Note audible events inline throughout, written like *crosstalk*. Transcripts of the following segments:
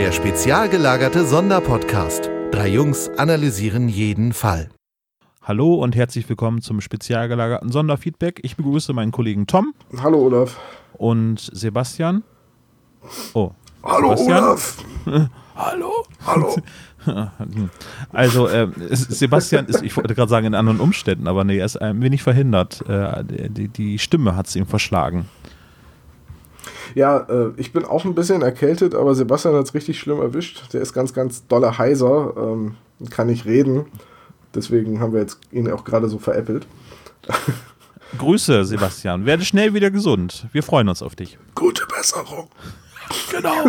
Der spezial gelagerte Sonderpodcast. Drei Jungs analysieren jeden Fall. Hallo und herzlich willkommen zum spezial gelagerten Sonderfeedback. Ich begrüße meinen Kollegen Tom. Hallo Olaf. Und Sebastian. Oh. Hallo Sebastian? Olaf. *laughs* Hallo. Hallo. *laughs* Also, äh, Sebastian ist, ich wollte gerade sagen, in anderen Umständen, aber nee, er ist ein wenig verhindert. Äh, die, die Stimme hat es ihm verschlagen. Ja, äh, ich bin auch ein bisschen erkältet, aber Sebastian hat es richtig schlimm erwischt. Der ist ganz, ganz doller heiser, ähm, kann nicht reden. Deswegen haben wir jetzt ihn auch gerade so veräppelt. Grüße, Sebastian. Werde schnell wieder gesund. Wir freuen uns auf dich. Gute Besserung. Genau. *laughs*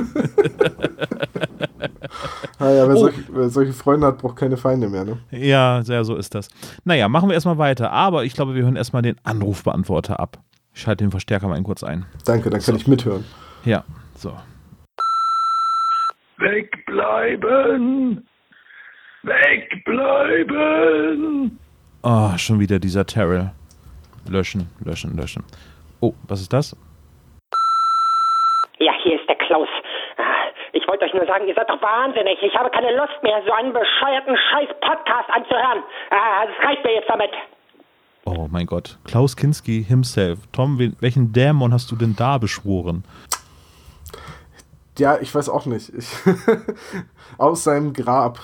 Naja, wer, Oh. solche, wer solche Freunde hat, braucht keine Feinde mehr, ne? Ja, sehr so ist das. Naja, machen wir erstmal weiter. Aber ich glaube, wir hören erstmal den Anrufbeantworter ab. Ich schalte den Verstärker mal kurz ein. Danke, dann kann ich mithören. Ja, so. Wegbleiben! Wegbleiben! Oh, schon wieder dieser Terrell. Löschen, löschen, löschen. Oh, was ist das? Ja, hier ist der Klaus. Ah, Ich wollte euch nur sagen, ihr seid doch wahnsinnig. Ich habe keine Lust mehr, so einen bescheuerten Scheiß-Podcast anzuhören. Ah, Das reicht mir jetzt damit. Oh mein Gott. Klaus Kinski himself. Tom, wen, welchen Dämon hast du denn da beschworen? Ja, ich weiß auch nicht. Ich *laughs* aus seinem Grab,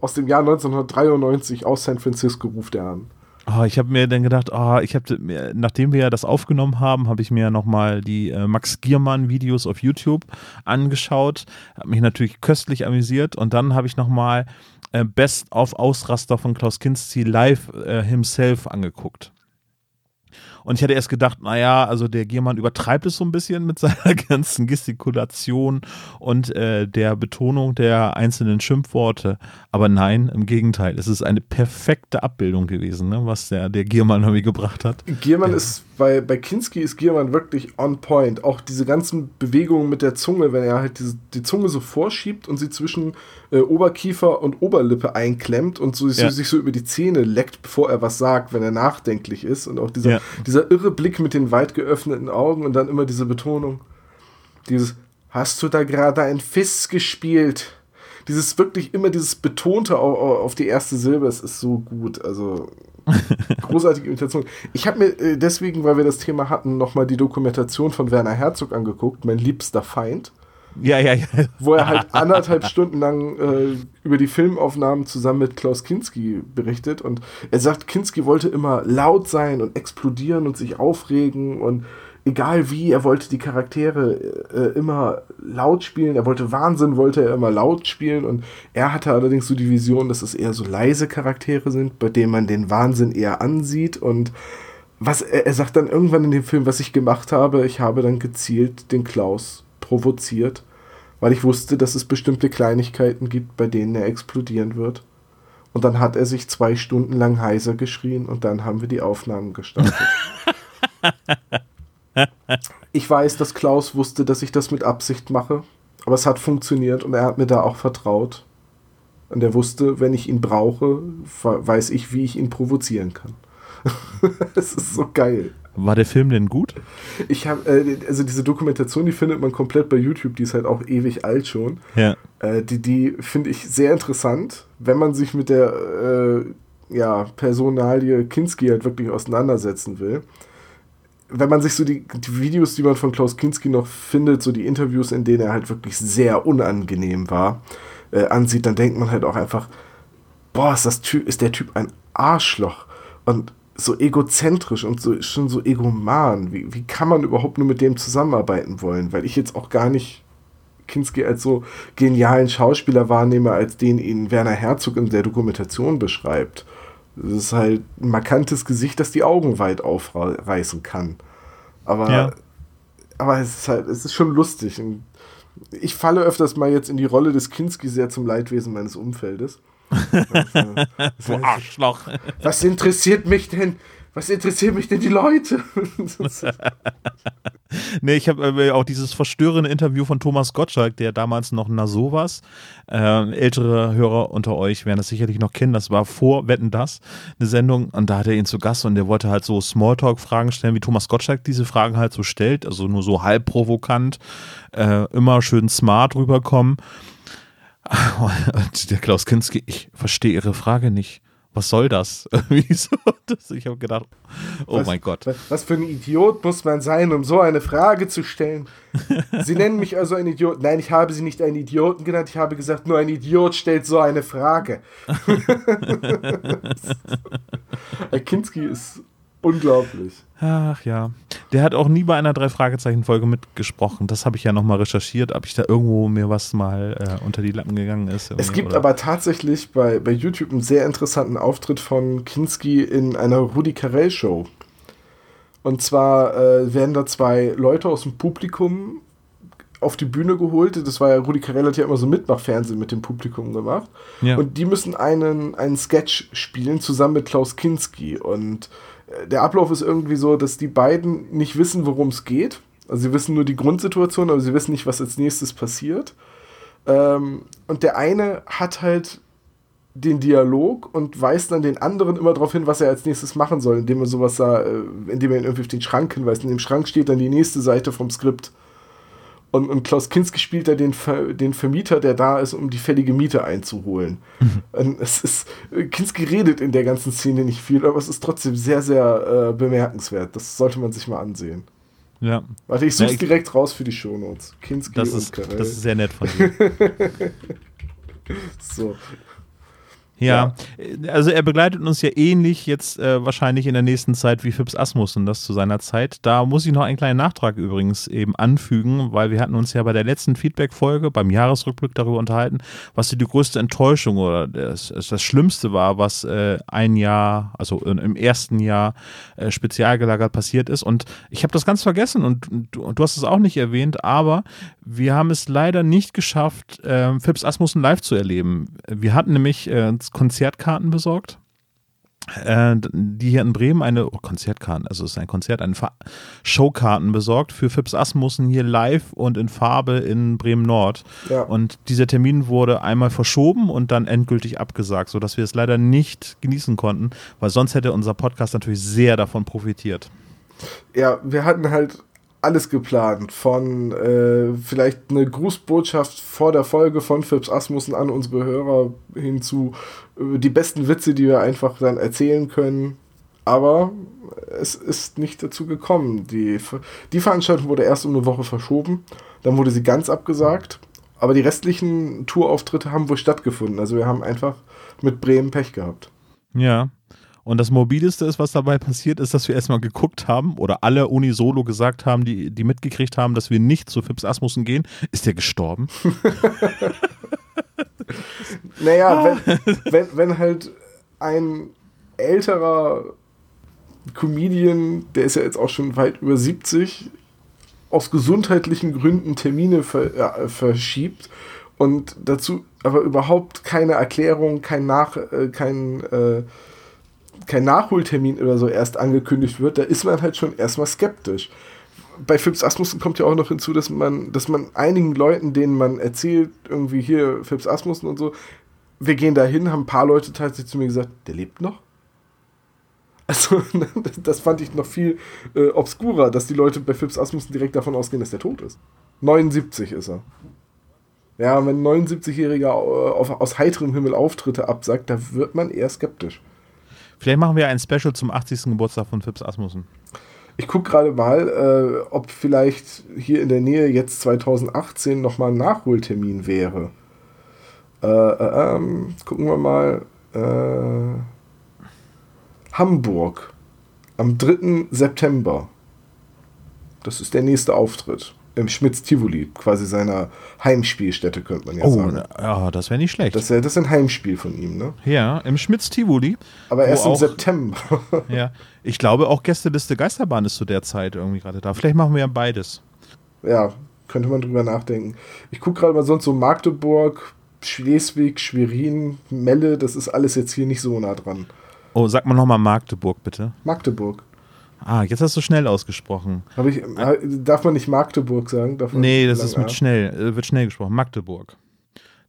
aus dem Jahr 1993, aus San Francisco, ruft er an. Oh, ich habe mir dann gedacht, oh, ich habe mir, nachdem wir ja das aufgenommen haben, habe ich mir nochmal die äh, Max Giermann-Videos auf YouTube angeschaut. Habe mich natürlich köstlich amüsiert und dann habe ich nochmal äh, Best of Ausraster von Klaus Kinski live äh, himself angeguckt. Und ich hatte erst gedacht, naja, also der Giermann übertreibt es so ein bisschen mit *laughs* seiner ganzen Gestikulation und äh, der Betonung der einzelnen Schimpfworte. Aber nein, im Gegenteil, es ist eine perfekte Abbildung gewesen, ne, was der, der Giermann irgendwie gebracht hat. Giermann ist, bei, bei Kinski ist Giermann wirklich on point. Auch diese ganzen Bewegungen mit der Zunge, wenn er halt diese, die Zunge so vorschiebt und sie zwischen äh, Oberkiefer und Oberlippe einklemmt und so, Ja. sich so über die Zähne leckt, bevor er was sagt, wenn er nachdenklich ist. Und auch dieser, Ja. dieser irre Blick mit den weit geöffneten Augen und dann immer diese Betonung. Dieses, hast du da gerade ein Fiss gespielt? Dieses wirklich immer dieses Betonte au- au- auf die erste Silbe, es ist so gut. Also *laughs* großartige Imitation. Ich habe mir äh, deswegen, weil wir das Thema hatten, nochmal die Dokumentation von Werner Herzog angeguckt, mein liebster Feind, Ja, ja, ja. wo er halt anderthalb Stunden lang äh, über die Filmaufnahmen zusammen mit Klaus Kinski berichtet und er sagt, Kinski wollte immer laut sein und explodieren und sich aufregen und egal wie, er wollte die Charaktere äh, immer laut spielen, er wollte Wahnsinn, wollte er immer laut spielen und er hatte allerdings so die Vision, dass es eher so leise Charaktere sind, bei denen man den Wahnsinn eher ansieht und was er, er sagt dann irgendwann in dem Film, was ich gemacht habe, ich habe dann gezielt den Klaus provoziert, weil ich wusste, dass es bestimmte Kleinigkeiten gibt, bei denen er explodieren wird. Und dann hat er sich zwei Stunden lang heiser geschrien und dann haben wir die Aufnahmen gestartet. *laughs* *laughs* ich weiß, dass Klaus wusste, dass ich das mit Absicht mache, aber es hat funktioniert und er hat mir da auch vertraut. Und er wusste, wenn ich ihn brauche, weiß ich, wie ich ihn provozieren kann. *laughs* Es ist so geil. War der Film denn gut? Ich habe, äh, also diese Dokumentation, die findet man komplett bei YouTube, die ist halt auch ewig alt schon. Ja. Äh, die die finde ich sehr interessant, wenn man sich mit der äh, ja, Personalie Kinski halt wirklich auseinandersetzen will. Wenn man sich so die, die Videos, die man von Klaus Kinski noch findet, so die Interviews, in denen er halt wirklich sehr unangenehm war, äh, ansieht, dann denkt man halt auch einfach, boah, ist, das Typ, ist der Typ ein Arschloch und so egozentrisch und so schon so egoman. Wie, wie kann man überhaupt nur mit dem zusammenarbeiten wollen? Weil ich jetzt auch gar nicht Kinski als so genialen Schauspieler wahrnehme, als den ihn Werner Herzog in der Dokumentation beschreibt. Das ist halt ein markantes Gesicht, das die Augen weit aufreißen kann. Aber, Ja. aber es ist halt, es ist schon lustig. Und ich falle öfters mal jetzt in die Rolle des Kinski sehr zum Leidwesen meines Umfeldes. *laughs* So Arschloch. Was interessiert mich denn? Was interessiert mich denn die Leute? *laughs* nee, ich habe äh, auch dieses verstörende Interview von Thomas Gottschalk, der damals noch Nasovas, äh, ältere Hörer unter euch werden das sicherlich noch kennen, das war vor Wetten das, eine Sendung. Und da hat er ihn zu Gast und der wollte halt so Smalltalk-Fragen stellen, wie Thomas Gottschalk diese Fragen halt so stellt, also nur so halb provokant, äh, immer schön smart rüberkommen. *laughs* Und der Klaus Kinski, ich verstehe Ihre Frage nicht was soll das? *laughs* ich habe gedacht, oh was, mein Gott. Was, für ein Idiot muss man sein, um so eine Frage zu stellen? *laughs* Sie nennen mich also ein Idiot. Nein, ich habe Sie nicht einen Idioten genannt. Ich habe gesagt, nur ein Idiot stellt so eine Frage. *laughs* Herr Kinski ist Unglaublich. Ach ja. Der hat auch nie bei einer Drei-Fragezeichen-Folge mitgesprochen. Das habe ich ja nochmal recherchiert, ob ich da irgendwo mir was mal äh, unter die Lappen gegangen ist. Es gibt oder? aber tatsächlich bei, bei YouTube einen sehr interessanten Auftritt von Kinski in einer Rudi Carell-Show. Und zwar äh, werden da zwei Leute aus dem Publikum auf die Bühne geholt. Das war ja, Rudi Carell hat ja immer so Mitmachfernsehen mit dem Publikum gemacht. Ja. Und die müssen einen, einen Sketch spielen, zusammen mit Klaus Kinski. Und der Ablauf ist irgendwie so, dass die beiden nicht wissen, worum es geht. Also sie wissen nur die Grundsituation, aber sie wissen nicht, was als nächstes passiert. Ähm, und der eine hat halt den Dialog und weist dann den anderen immer darauf hin, was er als nächstes machen soll, indem er sowas sah, äh, indem er ihn irgendwie auf den Schrank hinweist. In dem Schrank steht dann die nächste Seite vom Skript. Und, und Klaus Kinski spielt da den, Ver, den Vermieter, der da ist, um die fällige Miete einzuholen. Mhm. es ist, Kinski redet in der ganzen Szene nicht viel, aber es ist trotzdem sehr, sehr äh, bemerkenswert. Das sollte man sich mal ansehen. Ja. Warte, ich suche ja, direkt raus für die Shownotes. Kinski das und ist, Karel. Das ist sehr nett von *laughs* dir. so. Ja, also er begleitet uns ja ähnlich jetzt äh, wahrscheinlich in der nächsten Zeit wie Phipps Asmussen das zu seiner Zeit. Da muss ich noch einen kleinen Nachtrag übrigens eben anfügen, weil wir hatten uns ja bei der letzten Feedback-Folge beim Jahresrückblick darüber unterhalten, was die größte Enttäuschung oder das, das Schlimmste war, was äh, ein Jahr, also im ersten Jahr äh, spezial gelagert passiert ist. Und ich habe das ganz vergessen und, und, du hast es auch nicht erwähnt, aber wir haben es leider nicht geschafft, äh, Phipps Asmussen live zu erleben. Wir hatten nämlich äh, Konzertkarten besorgt. Äh, die hier in Bremen eine oh, Konzertkarten, also es ist ein Konzert, eine Fa Showkarten besorgt für Fips Asmussen hier live und in Farbe in Bremen Nord. Ja. Und dieser Termin wurde einmal verschoben und dann endgültig abgesagt, sodass wir es leider nicht genießen konnten, weil sonst hätte unser Podcast natürlich sehr davon profitiert. Ja, wir hatten halt alles geplant. Von äh, vielleicht eine Grußbotschaft vor der Folge von Phipps Asmussen an unsere Hörer hin zu äh, die besten Witze, die wir einfach dann erzählen können. Aber es ist nicht dazu gekommen. Die, die Veranstaltung wurde erst um eine Woche verschoben. Dann wurde sie ganz abgesagt. Aber die restlichen Tourauftritte haben wohl stattgefunden. Also wir haben einfach mit Bremen Pech gehabt. Ja, und das mobileste ist, was dabei passiert, ist, dass wir erstmal geguckt haben oder alle unisono gesagt haben, die, die mitgekriegt haben, dass wir nicht zu Fips Asmussen gehen. Ist der gestorben? *laughs* naja, wenn, wenn, wenn halt ein älterer Comedian, der ist ja jetzt auch schon weit über 70, aus gesundheitlichen Gründen Termine ver, äh, verschiebt und dazu aber überhaupt keine Erklärung, kein Nach, äh, kein äh, kein Nachholtermin oder so erst angekündigt wird, da ist man halt schon erstmal skeptisch. Bei Phipps Asmussen kommt ja auch noch hinzu, dass man, dass man einigen Leuten, denen man erzählt, irgendwie hier Phipps Asmussen und so, wir gehen da hin, haben ein paar Leute tatsächlich zu mir gesagt, der lebt noch. Also, *laughs* das fand ich noch viel äh, obskurer, dass die Leute bei Phipps Asmussen direkt davon ausgehen, dass der tot ist. 79 ist er. Ja, wenn ein 79-Jähriger äh, aus heiterem Himmel Auftritte absagt, da wird man eher skeptisch. Vielleicht machen wir ein Special zum 80. Geburtstag von Phipps Asmussen. Ich gucke gerade mal, äh, ob vielleicht hier in der Nähe jetzt 2018 nochmal ein Nachholtermin wäre. Äh, äh, ähm, gucken wir mal. Äh, Hamburg am 3. September. Das ist der nächste Auftritt im Schmitz Tivoli, quasi seiner Heimspielstätte, könnte man ja oh, sagen. Ja, das wäre nicht schlecht. Das, das ist ein Heimspiel von ihm, ne? Ja, im Schmitz Tivoli. Aber erst im auch, September. *laughs* ja, ich glaube auch Gästeliste Geisterbahn ist zu der Zeit irgendwie gerade da. Vielleicht machen wir ja beides. Ja, könnte man drüber nachdenken. Ich gucke gerade mal sonst so Magdeburg, Schleswig, Schwerin, Melle, das ist alles jetzt hier nicht so nah dran. Oh, sag mal nochmal Magdeburg, bitte. Magdeburg. Ah, jetzt hast du schnell ausgesprochen. Ich, äh, darf man nicht Magdeburg sagen? Darf Nee, das ist mit schnell, äh, wird schnell gesprochen. Magdeburg.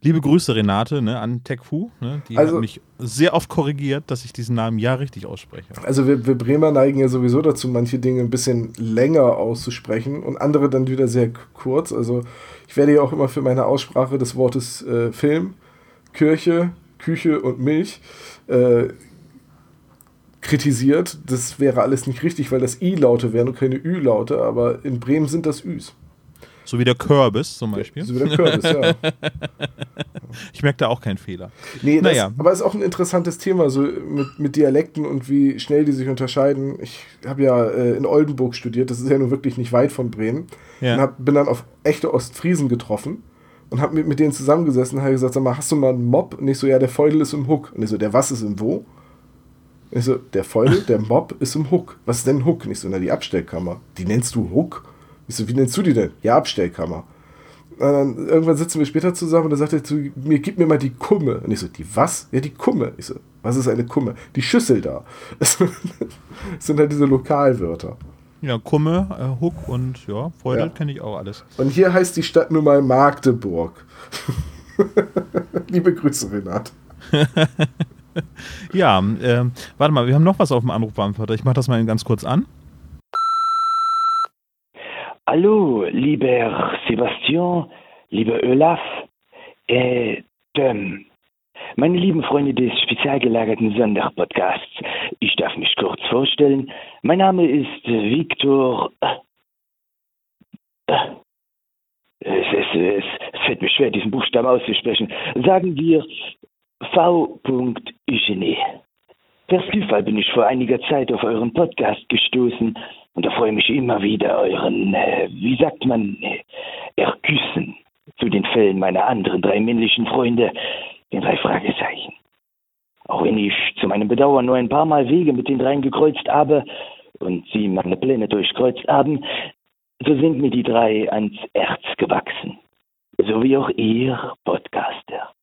Liebe Grüße, Renate, ne, an TechFu. Ne, die Also- hat mich sehr oft korrigiert, dass ich diesen Namen ja richtig ausspreche. Also wir, wir Bremer neigen ja sowieso dazu, manche Dinge ein bisschen länger auszusprechen und andere dann wieder sehr kurz. Also ich werde ja auch immer für meine Aussprache des Wortes äh, Film, Kirche, Küche und Milch äh, kritisiert. Das wäre alles nicht richtig, weil das I-Laute wären und keine Ü-Laute, aber in Bremen sind das Üs. So wie der Kürbis zum Beispiel. So wie der Kürbis, ja. *laughs* Ich merke da auch keinen Fehler. Nee, das, Naja. aber es ist auch ein interessantes Thema, so mit, mit Dialekten und wie schnell die sich unterscheiden. Ich habe ja äh, in Oldenburg studiert, das ist ja nun wirklich nicht weit von Bremen. Ja. Und hab, bin dann auf echte Ostfriesen getroffen und habe mit, mit denen zusammengesessen und habe gesagt, sag mal, hast du mal einen Mob? Und ich so, ja, der Feudel ist im Huck. Und ich so, der was ist im wo? Ich so, der Feudel, der Mob ist im Huck. Was ist denn ein Huck? Und ich so, na, die Abstellkammer. Die nennst du Huck? Ich so, wie nennst du die denn? Ja, Abstellkammer. Und dann irgendwann sitzen wir später zusammen und dann sagt er zu mir, gib mir mal die Kumme. Und ich so, die was? Ja, die Kumme. Ich so, was ist eine Kumme? Die Schüssel da. *laughs* Das sind halt diese Lokalwörter. Ja, Kumme, äh, Huck und ja, Feudel Ja. kenne ich auch alles. Und hier heißt die Stadt nun mal Magdeburg. *laughs* Liebe Grüße, Renat. *laughs* *laughs* Ja, ähm, warte mal, wir haben noch was auf dem Anrufbeantworter. Ich mache das mal ganz kurz an. Hallo, lieber Sebastian, lieber Olaf, äh, ähm, meine lieben Freunde des spezial gelagerten Sonderpodcasts, ich darf mich kurz vorstellen. Mein Name ist äh, Viktor. Äh, äh, es, es, es fällt mir schwer, diesen Buchstaben auszusprechen. Sagen wir V. Eugenie. Per Zufall bin ich vor einiger Zeit auf euren Podcast gestoßen und da freue ich mich immer wieder euren, äh, wie sagt man, äh, Erküssen zu den Fällen meiner anderen drei männlichen Freunde, den drei Fragezeichen. Auch wenn ich zu meinem Bedauern nur ein paar Mal Wege mit den dreien gekreuzt habe und sie meine Pläne durchkreuzt haben, so sind mir die drei ans Herz gewachsen. So wie auch ihr Podcaster.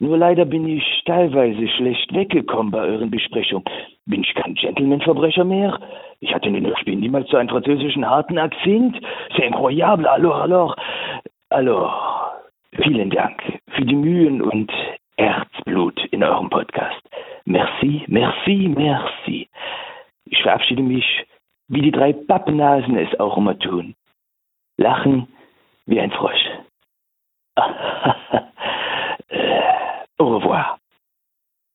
Nur leider bin ich teilweise schlecht weggekommen bei euren Besprechungen. Bin ich kein Gentleman-Verbrecher mehr? Ich hatte in den Hörspielen niemals so einen französischen harten Akzent. C'est incroyable, alors, alors. Alors, vielen Dank für die Mühen und Herzblut in eurem Podcast. Merci, merci, merci. Ich verabschiede mich, wie die drei Pappnasen es auch immer tun. Lachen wie ein Frosch. *laughs* Äh, Au revoir.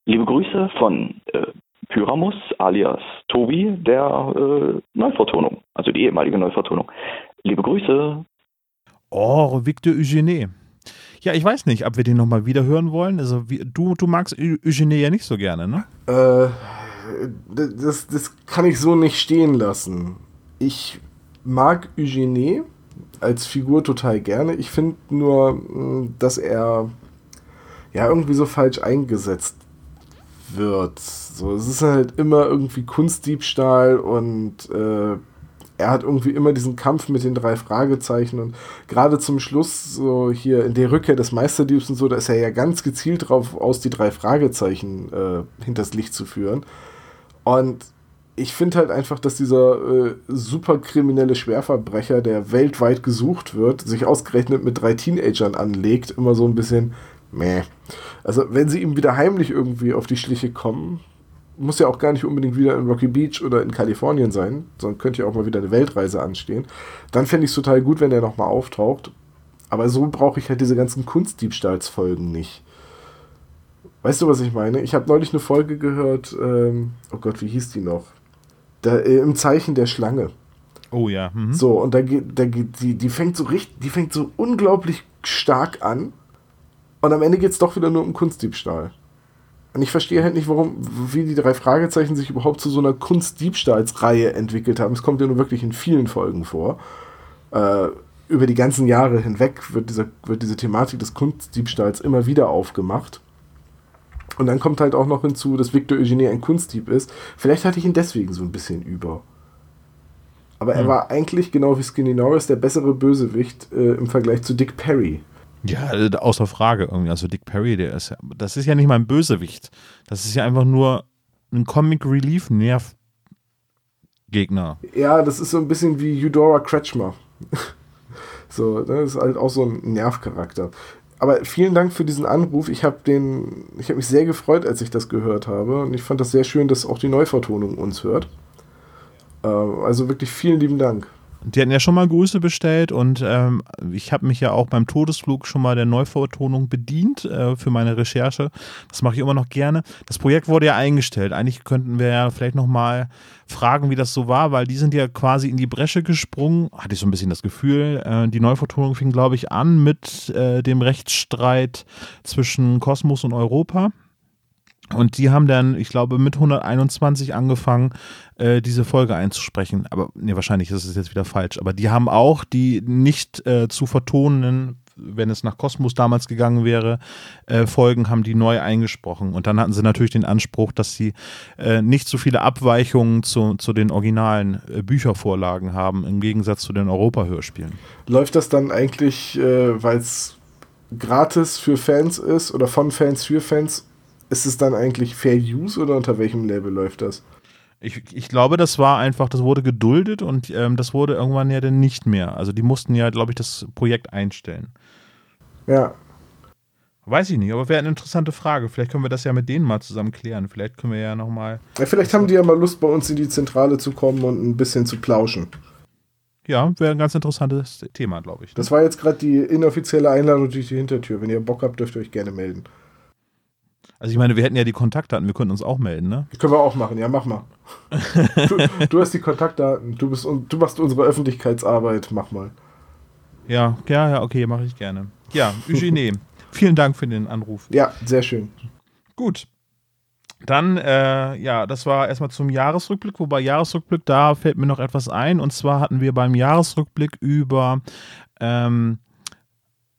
Liebe Grüße von äh, Pyramus alias Tobi der äh, Neuvertonung, also die ehemalige Neuvertonung. Liebe Grüße. Oh, Victor Eugenie. Ja, ich weiß nicht, ob wir den nochmal wieder hören wollen. Also, wie, du, du magst Eu- Eugenie ja nicht so gerne, ne? Äh, das, das kann ich so nicht stehen lassen. Ich mag Eugenie als Figur total gerne. Ich finde nur, mh, dass er ja irgendwie so falsch eingesetzt wird. So, es ist halt immer irgendwie Kunstdiebstahl und äh, er hat irgendwie immer diesen Kampf mit den drei Fragezeichen und gerade zum Schluss, so hier in der Rückkehr des Meisterdiebs und so, da ist er ja ganz gezielt drauf aus, die drei Fragezeichen äh, hinters Licht zu führen. Und ich finde halt einfach, dass dieser äh, superkriminelle Schwerverbrecher, der weltweit gesucht wird, sich ausgerechnet mit drei Teenagern anlegt, immer so ein bisschen meh. Also, wenn sie ihm wieder heimlich irgendwie auf die Schliche kommen, muss ja auch gar nicht unbedingt wieder in Rocky Beach oder in Kalifornien sein, sondern könnte ja auch mal wieder eine Weltreise anstehen. Dann fände ich es total gut, wenn er nochmal auftaucht. Aber so brauche ich halt diese ganzen Kunstdiebstahlsfolgen nicht. Weißt du, was ich meine? Ich habe neulich eine Folge gehört, ähm, oh Gott, wie hieß die noch? Da, äh, Im Zeichen der Schlange. Oh ja. Mhm. So, und da geht, da geht, die, die fängt so richtig, die fängt so unglaublich stark an. Und am Ende geht es doch wieder nur um Kunstdiebstahl. Und ich verstehe halt nicht, warum, wie die drei Fragezeichen sich überhaupt zu so einer Kunstdiebstahlsreihe entwickelt haben. Es kommt ja nur wirklich in vielen Folgen vor. Äh, über die ganzen Jahre hinweg wird, dieser, wird diese Thematik des Kunstdiebstahls immer wieder aufgemacht. Und dann kommt halt auch noch hinzu, dass Victor Eugenie ein Kunstdieb ist. Vielleicht hatte ich ihn deswegen so ein bisschen über. Aber er war eigentlich, genau wie Skinny Norris, der bessere Bösewicht äh, im Vergleich zu Dick Perry. Ja, äh, außer Frage irgendwie. Also Dick Perry, der ist ja, das ist ja nicht mal ein Bösewicht. Das ist ja einfach nur ein Comic Relief Nerv Gegner. Ja, das ist so ein bisschen wie Eudora Kretschmer. *laughs* so, ne, das ist halt auch so ein Nervcharakter. Aber vielen Dank für diesen Anruf. Ich habe den, ich habe mich sehr gefreut, als ich das gehört habe. Und ich fand das sehr schön, dass auch die Neuvertonung uns hört. Ähm, also wirklich vielen lieben Dank. Die hatten ja schon mal Grüße bestellt und ähm, ich habe mich ja auch beim Todesflug schon mal der Neuvertonung bedient äh, für meine Recherche. Das mache ich immer noch gerne. Das Projekt wurde ja eingestellt. Eigentlich könnten wir ja vielleicht noch mal fragen, wie das so war, weil die sind ja quasi in die Bresche gesprungen. Hatte ich so ein bisschen das Gefühl. Äh, die Neuvertonung fing, glaube ich, an mit äh, dem Rechtsstreit zwischen Kosmos und Europa. Und die haben dann, ich glaube, mit 121 angefangen, äh, diese Folge einzusprechen. Aber nee, wahrscheinlich ist es jetzt wieder falsch. Aber die haben auch die nicht äh, zu vertonenden, wenn es nach Kosmos damals gegangen wäre, äh, Folgen haben die neu eingesprochen. Und dann hatten sie natürlich den Anspruch, dass sie äh, nicht so viele Abweichungen zu, zu den originalen äh, Büchervorlagen haben, im Gegensatz zu den Europa-Hörspielen. Läuft das dann eigentlich, äh, weil es gratis für Fans ist oder von Fans für Fans ist es dann eigentlich Fair Use oder unter welchem Label läuft das? Ich, ich glaube, das war einfach, das wurde geduldet und ähm, das wurde irgendwann ja dann nicht mehr. Also die mussten ja, glaube ich, das Projekt einstellen. Ja. Weiß ich nicht, aber wäre eine interessante Frage. Vielleicht können wir das ja mit denen mal zusammen klären. Vielleicht können wir ja nochmal. Ja, vielleicht haben die ja mal Lust, bei uns in die Zentrale zu kommen und ein bisschen zu plauschen. Ja, wäre ein ganz interessantes Thema, glaube ich. Ne? Das war jetzt gerade die inoffizielle Einladung durch die Hintertür. Wenn ihr Bock habt, dürft ihr euch gerne melden. Also ich meine, wir hätten ja die Kontaktdaten, wir könnten uns auch melden, ne? Können wir auch machen, ja, mach mal. *laughs* du, du, hast die Kontaktdaten, du, bist, du machst unsere Öffentlichkeitsarbeit, mach mal. Ja, ja, ja, okay, mache ich gerne. Ja, *laughs* Eugenie, vielen Dank für den Anruf. Ja, sehr schön. Gut. Dann, äh, ja, das war erstmal zum Jahresrückblick, wobei Jahresrückblick, da fällt mir noch etwas ein. Und zwar hatten wir beim Jahresrückblick über ähm,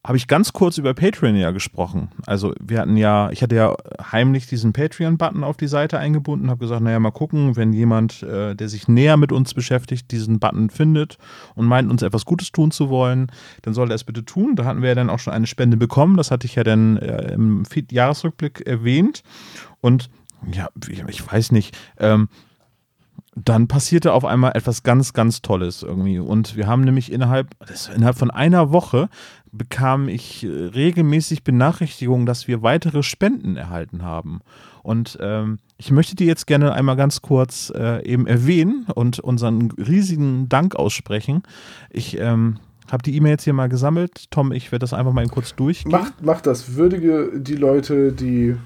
habe ich ganz kurz über Patreon ja gesprochen. Also wir hatten ja, ich hatte ja heimlich diesen Patreon-Button auf die Seite eingebunden, habe gesagt, naja, mal gucken, wenn jemand, äh, der sich näher mit uns beschäftigt, diesen Button findet und meint, uns etwas Gutes tun zu wollen, dann soll er es bitte tun. Da hatten wir ja dann auch schon eine Spende bekommen, das hatte ich ja dann äh, im Jahresrückblick erwähnt. Und ja, ich weiß nicht, ähm, dann passierte auf einmal etwas ganz, ganz Tolles irgendwie. Und wir haben nämlich innerhalb, innerhalb von einer Woche bekam ich äh, regelmäßig Benachrichtigungen, dass wir weitere Spenden erhalten haben. Und ähm, ich möchte die jetzt gerne einmal ganz kurz äh, eben erwähnen und unseren riesigen Dank aussprechen. Ich ähm, habe die E-Mail jetzt hier mal gesammelt. Tom, ich werde das einfach mal kurz durchgehen. Mach, mach das. Würdige die Leute, die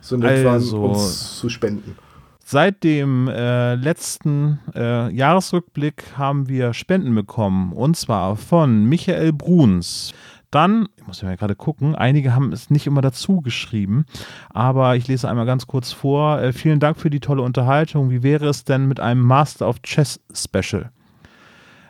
so nett also, waren, uns zu spenden. Seit dem äh, letzten äh, Jahresrückblick haben wir Spenden bekommen. Und zwar von Michael Bruns, dann, ich muss ja gerade gucken, einige haben es nicht immer dazu geschrieben, aber ich lese einmal ganz kurz vor. Äh, vielen Dank für die tolle Unterhaltung. Wie wäre es denn mit einem Master of Chess Special?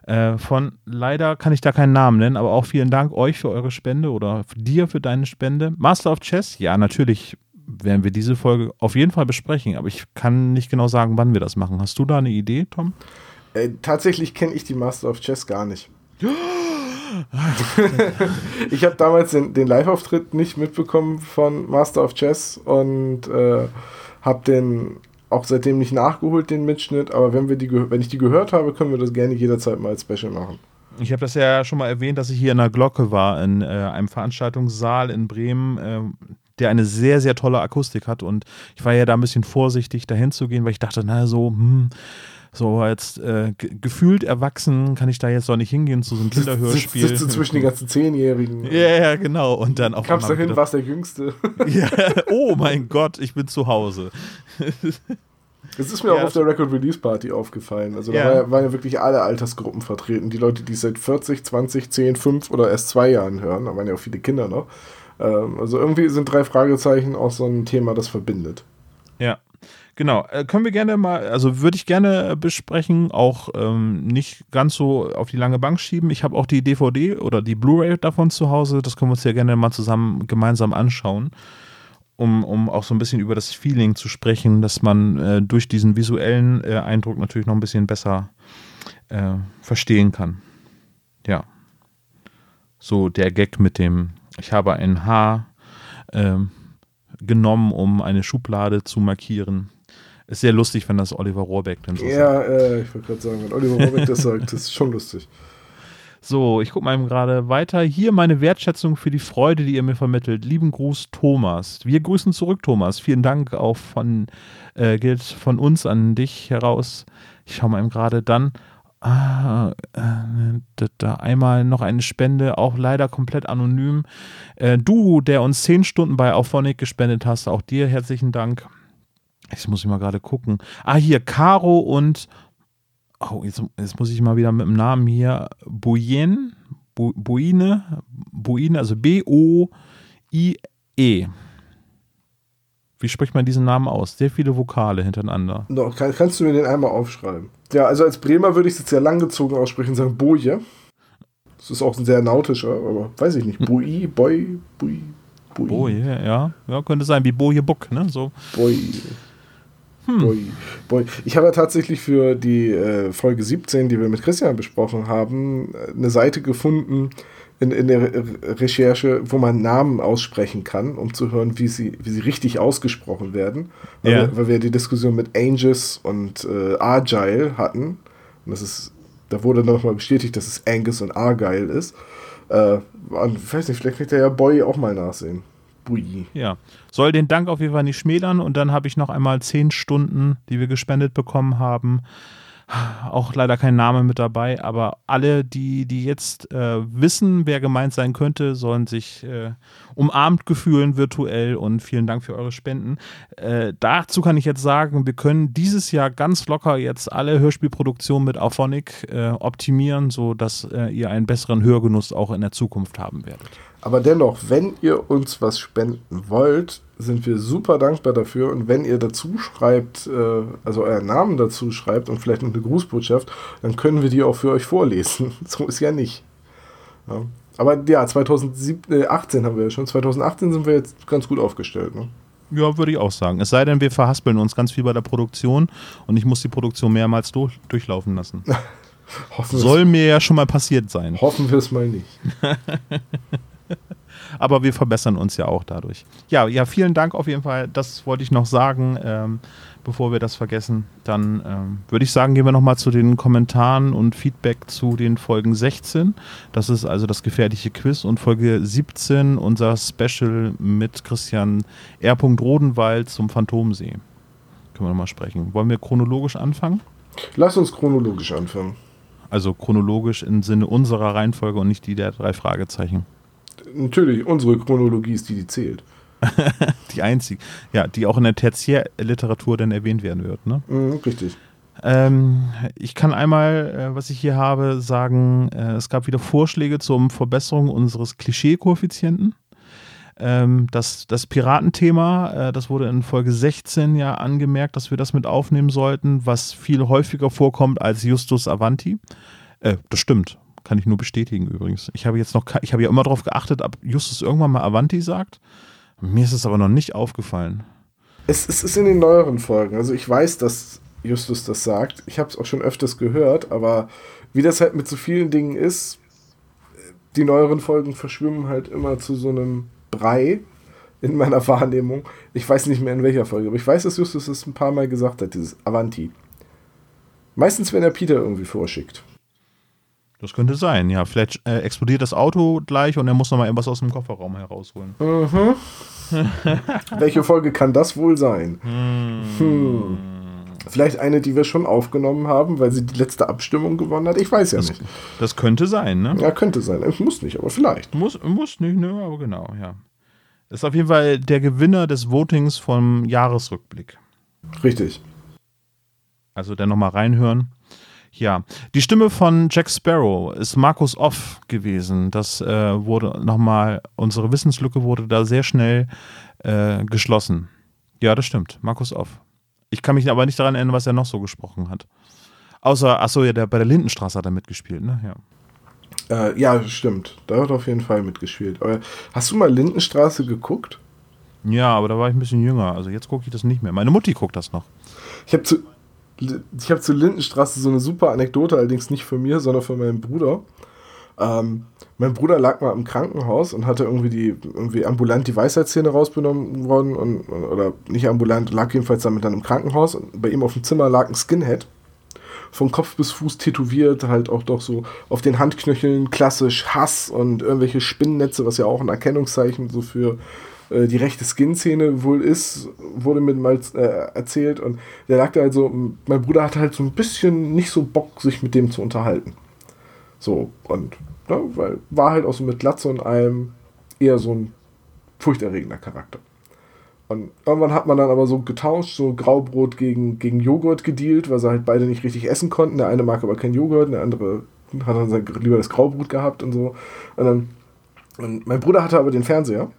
Äh, von leider kann ich da keinen Namen nennen, aber auch vielen Dank euch für eure Spende oder dir für deine Spende. Master of Chess, ja, natürlich werden wir diese Folge auf jeden Fall besprechen, aber ich kann nicht genau sagen, wann wir das machen. Hast du da eine Idee, Tom? Äh, tatsächlich kenne ich die Master of Chess gar nicht. *gasps* *laughs* ich habe damals den, den Live-Auftritt nicht mitbekommen von Master of Chess und äh, habe den auch seitdem nicht nachgeholt, den Mitschnitt. Aber wenn, wir die, wenn ich die gehört habe, können wir das gerne jederzeit mal als Special machen. Ich habe das ja schon mal erwähnt, dass ich hier in der Glocke war, in äh, einem Veranstaltungssaal in Bremen, äh, der eine sehr, sehr tolle Akustik hat. Und ich war ja da ein bisschen vorsichtig, dahin zu gehen, weil ich dachte, na so, hm, so als äh, gefühlt erwachsen kann ich da jetzt doch nicht hingehen zu so einem Kinderhörspiel. Sitzt du zwischen den ganzen Zehnjährigen. Ja, ja, genau. Und dann auch. Kamst du hin, warst der Jüngste. *laughs* ja, oh mein Gott, ich bin zu Hause. Das ist mir ja, auch auf der Record Release Party aufgefallen. Also da ja. waren ja wirklich alle Altersgruppen vertreten. Die Leute, die seit 40, 20, 10, 5 oder erst zwei Jahren hören. Da waren ja auch viele Kinder noch. Ähm, also irgendwie sind drei Fragezeichen auch so ein Thema, das verbindet. Ja. Genau, äh, können wir gerne mal, also würde ich gerne besprechen, auch ähm, nicht ganz so auf die lange Bank schieben. Ich habe auch die DVD oder die Blu-ray davon zu Hause, das können wir uns ja gerne mal zusammen gemeinsam anschauen, um, um auch so ein bisschen über das Feeling zu sprechen, dass man äh, durch diesen visuellen äh, Eindruck natürlich noch ein bisschen besser äh, verstehen kann. Ja. So der Gag mit dem, ich habe ein Haar ähm, genommen, um eine Schublade zu markieren Ist sehr lustig, wenn das Oliver Rohrbeck dann so sagt. Ja, äh, ich wollte gerade sagen, wenn Oliver Rohrbeck das sagt, das ist schon lustig. *laughs* So, ich gucke mal eben gerade weiter. Hier meine Wertschätzung für die Freude, die ihr mir vermittelt. Lieben Gruß, Thomas. Wir grüßen zurück, Thomas. Vielen Dank auch von, äh, gilt von uns an dich heraus. Ich schaue mal eben gerade dann. Ah, äh, da, da einmal noch eine Spende, auch leider komplett anonym. Äh, du, der uns zehn Stunden bei Auphonic gespendet hast, auch dir herzlichen Dank. Jetzt muss ich mal gerade gucken. Ah, hier, Caro und oh, jetzt, jetzt muss ich mal wieder mit dem Namen hier, Boyen, Bo, Boine, Boine, also B-O-I-E. Wie spricht man diesen Namen aus? Sehr viele Vokale hintereinander. No, kann, kannst du mir den einmal aufschreiben? Ja, also als Bremer würde ich es jetzt sehr langgezogen aussprechen, sagen Boje. Das ist auch ein sehr nautischer, aber weiß ich nicht. Boi, Boy, Bui, Bui. Boje, ja. Ja, könnte sein, wie Boje Buck, ne? So. Boy. Boy, boy. Ich habe ja tatsächlich für die äh, Folge 17, die wir mit Christian besprochen haben, eine Seite gefunden in, in der Re Recherche, wo man Namen aussprechen kann, um zu hören, wie sie, wie sie richtig ausgesprochen werden. Weil, Ja. wir, weil wir die Diskussion mit Angus und äh, Argyle hatten. Und das ist, da wurde nochmal bestätigt, dass es Angus und Argyle ist. Äh, ich weiß nicht, vielleicht kriegt der ja Boy auch mal nachsehen. Bui. Ja. Soll den Dank auf jeden Fall nicht schmälern und dann habe ich noch einmal zehn Stunden, die wir gespendet bekommen haben. Auch leider kein Name mit dabei, aber alle, die, die jetzt äh, wissen, wer gemeint sein könnte, sollen sich äh, umarmt gefühlen virtuell und vielen Dank für eure Spenden. Äh, dazu kann ich jetzt sagen, wir können dieses Jahr ganz locker jetzt alle Hörspielproduktionen mit Auphonic äh, optimieren, sodass äh, ihr einen besseren Hörgenuss auch in der Zukunft haben werdet. Aber dennoch, wenn ihr uns was spenden wollt, sind wir super dankbar dafür. Und wenn ihr dazu schreibt, äh, also euren Namen dazu schreibt und vielleicht noch eine Grußbotschaft, dann können wir die auch für euch vorlesen. *laughs* So ist ja nicht. Ja. Aber ja, 2018 haben wir ja schon. 2018 sind wir jetzt ganz gut aufgestellt. Ne? Ja, würde ich auch sagen. Es sei denn, wir verhaspeln uns ganz viel bei der Produktion und ich muss die Produktion mehrmals durch, durchlaufen lassen. *laughs* Soll mir ja schon mal passiert sein. hoffen wir es mal nicht. *laughs* *laughs* Aber wir verbessern uns ja auch dadurch. Ja, ja, vielen Dank auf jeden Fall. Das wollte ich noch sagen, ähm, bevor wir das vergessen. Dann ähm, würde ich sagen, gehen wir nochmal zu den Kommentaren und Feedback zu den Folgen 16. Das ist also das gefährliche Quiz und Folge 17 unser Special mit Christian R. Rodenwald zum Phantomsee. Können wir nochmal sprechen. Wollen wir chronologisch anfangen? Lass uns chronologisch anfangen. Also chronologisch im Sinne unserer Reihenfolge und nicht die der drei Fragezeichen. Natürlich, unsere Chronologie ist die, die zählt. *laughs* Die einzige, ja, die auch in der Tertiärliteratur dann erwähnt werden wird. Ne? Mhm, richtig. Ähm, ich kann einmal, äh, was ich hier habe, sagen, äh, es gab wieder Vorschläge zur Verbesserung unseres Klischee-Koeffizienten. Ähm, das, das Piratenthema, äh, das wurde in Folge 16 ja angemerkt, dass wir das mit aufnehmen sollten, was viel häufiger vorkommt als Justus Avanti. Äh, das stimmt. Kann ich nur bestätigen übrigens. Ich habe jetzt noch, ich habe ja immer darauf geachtet, ob Justus irgendwann mal Avanti sagt. Mir ist es aber noch nicht aufgefallen. Es, es ist in den neueren Folgen. Also ich weiß, dass Justus das sagt. Ich habe es auch schon öfters gehört, aber wie das halt mit so vielen Dingen ist, die neueren Folgen verschwimmen halt immer zu so einem Brei in meiner *laughs* Wahrnehmung. Ich weiß nicht mehr in welcher Folge, aber ich weiß, dass Justus es ein paar Mal gesagt hat, dieses Avanti. Meistens, wenn er Peter irgendwie vorschickt. Das könnte sein, ja. Vielleicht äh, explodiert das Auto gleich und er muss nochmal irgendwas aus dem Kofferraum herausholen. *laughs* Welche Folge kann das wohl sein? Hm. Vielleicht eine, die wir schon aufgenommen haben, weil sie die letzte Abstimmung gewonnen hat. Ich weiß ja nicht. Das könnte sein, ne? Ja, könnte sein. Es muss nicht, aber vielleicht. Muss, muss nicht, ne? Aber genau, ja. Das ist auf jeden Fall der Gewinner des Votings vom Jahresrückblick. Richtig. Also dann nochmal reinhören. Ja, die Stimme von Jack Sparrow ist Markus Off gewesen. Das äh, wurde nochmal, unsere Wissenslücke wurde da sehr schnell äh, geschlossen. Ja, das stimmt, Markus Off. Ich kann mich aber nicht daran erinnern, was er noch so gesprochen hat. Außer, achso, ja, der, bei der Lindenstraße hat er mitgespielt, ne? Ja. Äh, ja, stimmt. Da hat er auf jeden Fall mitgespielt. Aber hast du mal Lindenstraße geguckt? Ja, aber da war ich ein bisschen jünger. Also jetzt gucke ich das nicht mehr. Meine Mutti guckt das noch. Ich habe zu, ich hab zu Lindenstraße so eine super Anekdote, allerdings nicht von mir, sondern von meinem Bruder. Ähm, mein Bruder lag mal im Krankenhaus und hatte irgendwie die irgendwie ambulant die Weisheitszähne rausgenommen worden und oder nicht ambulant, lag jedenfalls damit dann im Krankenhaus und bei ihm auf dem Zimmer lag ein Skinhead. Von Kopf bis Fuß tätowiert, halt auch doch so auf den Handknöcheln klassisch Hass und irgendwelche Spinnennetze, was ja auch ein Erkennungszeichen so für äh, die rechte Skin-Szene wohl ist, wurde mir mal äh, erzählt und der lag da halt mein Bruder hatte halt so ein bisschen nicht so Bock, sich mit dem zu unterhalten. So, und Ne? Weil war halt auch so mit Glatze und allem eher so ein furchterregender Charakter. Und irgendwann hat man dann aber so getauscht, so Graubrot gegen, gegen Joghurt gedealt, weil sie halt beide nicht richtig essen konnten. Der eine mag aber kein Joghurt, der andere hat dann lieber das Graubrot gehabt und so. Und, dann, und mein Bruder hatte aber den Fernseher.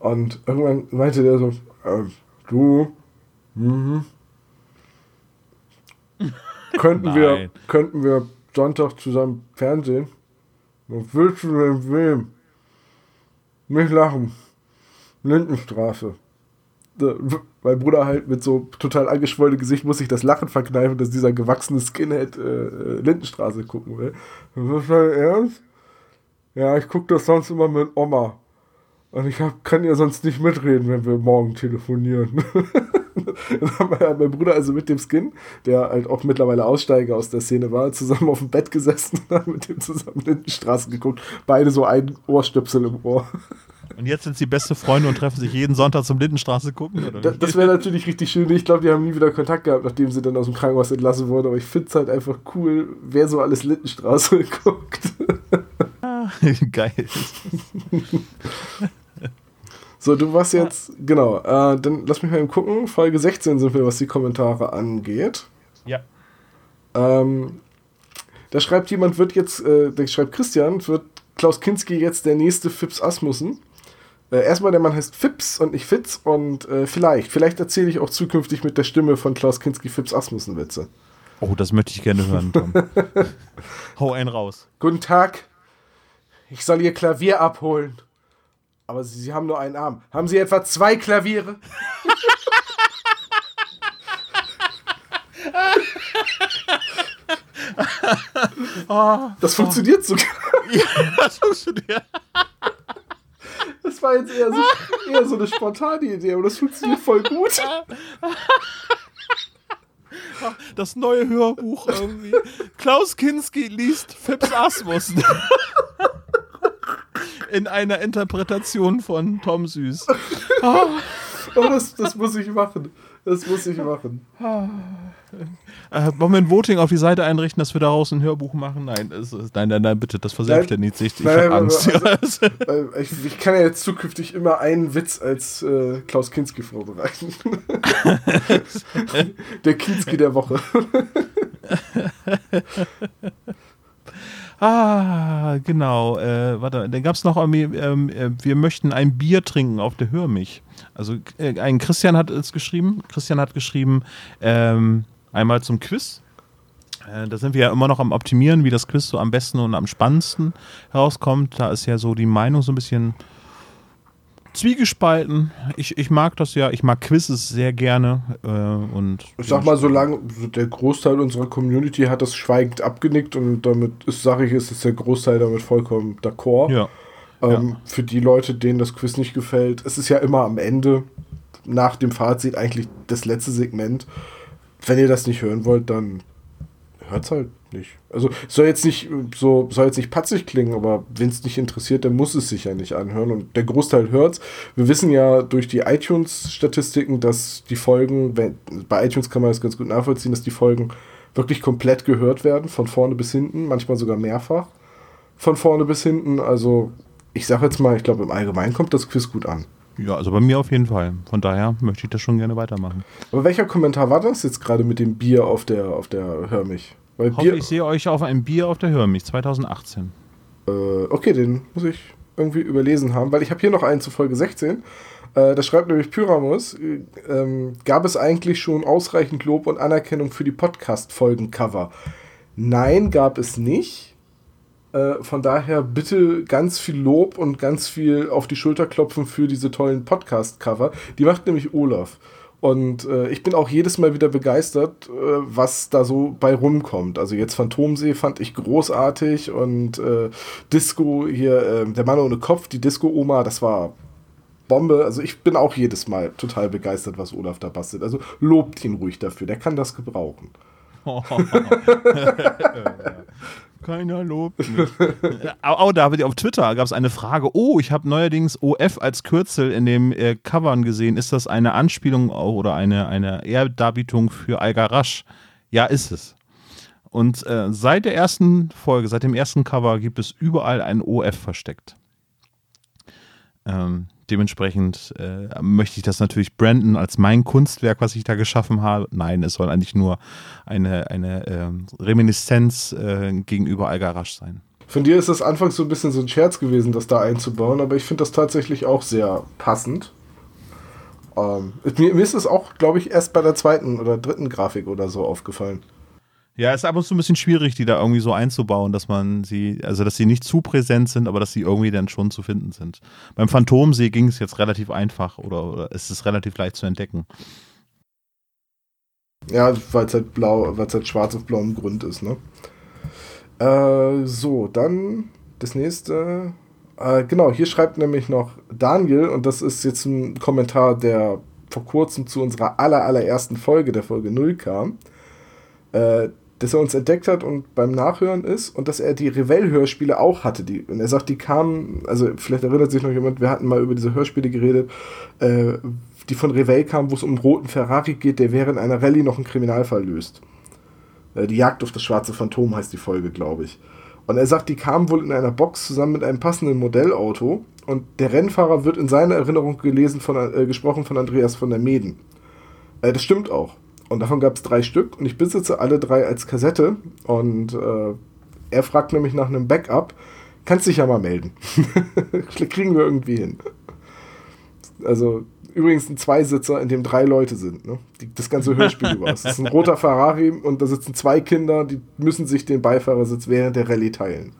Und irgendwann meinte der so, äh, du, mhm. könnten, wir, könnten wir Sonntag zusammen Fernsehen? Was willst du denn wem? Nicht lachen. Lindenstraße. Mein Bruder halt mit so total angeschwollenem Gesicht muss sich das Lachen verkneifen, dass dieser gewachsene Skinhead äh, äh Lindenstraße gucken will. Das ist dein Ernst? Ja, ich gucke das sonst immer mit Oma. Und ich hab, kann ja sonst nicht mitreden, wenn wir morgen telefonieren. *laughs* dann hat mein Bruder also mit dem Skin, der halt auch mittlerweile Aussteiger aus der Szene war, zusammen auf dem Bett gesessen *laughs* und haben mit dem zusammen in die Straßen geguckt. Beide so ein Ohrstöpsel im Ohr. Und jetzt sind sie beste Freunde und treffen sich jeden Sonntag zum Lindenstraße gucken? das, das wäre natürlich richtig schön. Ich glaube, die haben nie wieder Kontakt gehabt, nachdem sie dann aus dem Krankenhaus entlassen wurden. Aber ich finde es halt einfach cool, wer so alles Lindenstraße *laughs* guckt. Ah, geil. So, du warst jetzt, genau, äh, dann lass mich mal eben gucken. Folge 16 sind wir, was die Kommentare angeht. Ja. Ähm, da schreibt jemand, wird jetzt, äh, da schreibt Christian, wird Klaus Kinski jetzt der nächste Fips Asmussen? Äh, erstmal, der Mann heißt Fips und nicht Fitz und äh, vielleicht, vielleicht erzähle ich auch zukünftig mit der Stimme von Klaus Kinski Fips Asmussen Witze. Oh, das möchte ich gerne hören, Tom. *laughs* Hau einen raus. Guten Tag. Ich soll Ihr Klavier abholen. Aber Sie, Sie haben nur einen Arm. Haben Sie etwa zwei Klaviere? das funktioniert sogar. Ja, das funktioniert. Das war jetzt eher so, eher so eine spontane Idee, aber das funktioniert voll gut. Das neue Hörbuch irgendwie. Klaus Kinski liest Fips Asmus in einer Interpretation von Tom Süß. *laughs* Oh, das, das muss ich machen. Das muss ich machen. Äh, wollen wir ein Voting auf die Seite einrichten, dass wir daraus ein Hörbuch machen? Nein, ist, nein, nein, nein, bitte, das verselbstständigt sich. Ich habe Angst. *laughs* Also, ich, ich, kann ja jetzt zukünftig immer einen Witz als äh, Klaus Kinski vorbereiten. *laughs* der Kinski der Woche. Ah, genau. Äh, warte, dann gab es noch, ähm, äh, wir möchten ein Bier trinken auf der Hörmich. Also äh, ein Christian hat es geschrieben. Christian hat geschrieben, ähm, einmal zum Quiz. Äh, da sind wir ja immer noch am Optimieren, wie das Quiz so am besten und am spannendsten herauskommt. Da ist ja so die Meinung so ein bisschen zwiegespalten. Ich, ich mag das ja, ich mag Quizzes sehr gerne. Äh, und ich sag mal, solange der Großteil unserer Community hat das schweigend abgenickt und damit ist, sage ich, ist der Großteil damit vollkommen d'accord. Ja. Ähm, ja. Für die Leute, denen das Quiz nicht gefällt, es ist ja immer am Ende, nach dem Fazit, eigentlich das letzte Segment. Wenn ihr das nicht hören wollt, dann hört's halt nicht. Also soll jetzt nicht so soll jetzt nicht patzig klingen, aber wenn es nicht interessiert, dann muss es sich ja nicht anhören und der Großteil hört's. Wir wissen ja durch die iTunes Statistiken, dass die Folgen, wenn, bei iTunes kann man das ganz gut nachvollziehen, dass die Folgen wirklich komplett gehört werden, von vorne bis hinten, manchmal sogar mehrfach von vorne bis hinten. Also ich sage jetzt mal, ich glaube im Allgemeinen kommt das Quiz gut an. Ja, also bei mir auf jeden Fall. Von daher möchte ich das schon gerne weitermachen. Aber welcher Kommentar war das jetzt gerade mit dem Bier auf der, auf der Hör mich? Weil Hoffe, Bier ich sehe euch auf einem Bier auf der Hörmich 2018. Äh, okay, den muss ich irgendwie überlesen haben, weil ich habe hier noch einen zu Folge 16. Äh, da schreibt nämlich Pyramus, äh, ähm, gab es eigentlich schon ausreichend Lob und Anerkennung für die Podcast-Folgen-Cover? Nein, gab es nicht. Äh, von daher bitte ganz viel Lob und ganz viel auf die Schulter klopfen für diese tollen Podcast-Cover. Die macht nämlich Olaf. Und äh, ich bin auch jedes Mal wieder begeistert, äh, was da so bei rumkommt. Also jetzt Phantomsee fand ich großartig und äh, Disco hier, äh, der Mann ohne Kopf, die Disco-Oma, das war Bombe. Also ich bin auch jedes Mal total begeistert, was Olaf da bastelt. Also lobt ihn ruhig dafür, der kann das gebrauchen. *laughs* Keiner lobt mich. *laughs* oh, da auf Twitter gab es eine Frage. Oh, ich habe neuerdings OF als Kürzel in dem äh, Covern gesehen. Ist das eine Anspielung auch oder eine, eine Ehrdarbietung für Algarasch? Ja, ist es. Und äh, seit der ersten Folge, seit dem ersten Cover gibt es überall ein OF versteckt. Ähm, dementsprechend äh, möchte ich das natürlich branden als mein Kunstwerk, was ich da geschaffen habe. Nein, es soll eigentlich nur eine, eine äh, Reminiszenz äh, gegenüber Algarasch sein. Von dir ist das anfangs so ein bisschen so ein Scherz gewesen, das da einzubauen, aber ich finde das tatsächlich auch sehr passend. Ähm, mir, mir ist es auch, glaube ich, erst bei der zweiten oder dritten Grafik oder so aufgefallen. Ja, ist aber so ein bisschen schwierig, die da irgendwie so einzubauen, dass man sie, also dass sie nicht zu präsent sind, aber dass sie irgendwie dann schon zu finden sind. Beim Phantomsee ging es jetzt relativ einfach oder, oder es ist relativ leicht zu entdecken. Ja, weil es halt blau, weil es halt schwarz auf blauem Grund ist, ne? Äh, so, dann das nächste. Äh, genau, hier schreibt nämlich noch Daniel, und das ist jetzt ein Kommentar, der vor kurzem zu unserer aller, allerersten Folge, der Folge 0 kam. Äh, dass er uns entdeckt hat und beim Nachhören ist und dass er die Revell-Hörspiele auch hatte. Die, und er sagt, die kamen, also vielleicht erinnert sich noch jemand, wir hatten mal über diese Hörspiele geredet, äh, die von Revell kamen, wo es um einen roten Ferrari geht, der während einer Rallye noch einen Kriminalfall löst. Äh, die Jagd auf das schwarze Phantom heißt die Folge, glaube ich. Und er sagt, die kamen wohl in einer Box zusammen mit einem passenden Modellauto und der Rennfahrer wird in seiner Erinnerung gelesen von, äh, gesprochen von Andreas von der Meden. Äh, das stimmt auch. Und davon gab es drei Stück und ich besitze alle drei als Kassette. Und äh, er fragt nämlich nach einem Backup. Kannst dich ja mal melden. *laughs* Kriegen wir irgendwie hin. Also übrigens ein Zweisitzer, in dem drei Leute sind. Ne? Die, das ganze Hörspiel über. Es ist ein roter Ferrari und da sitzen zwei Kinder, die müssen sich den Beifahrersitz während der Rallye teilen.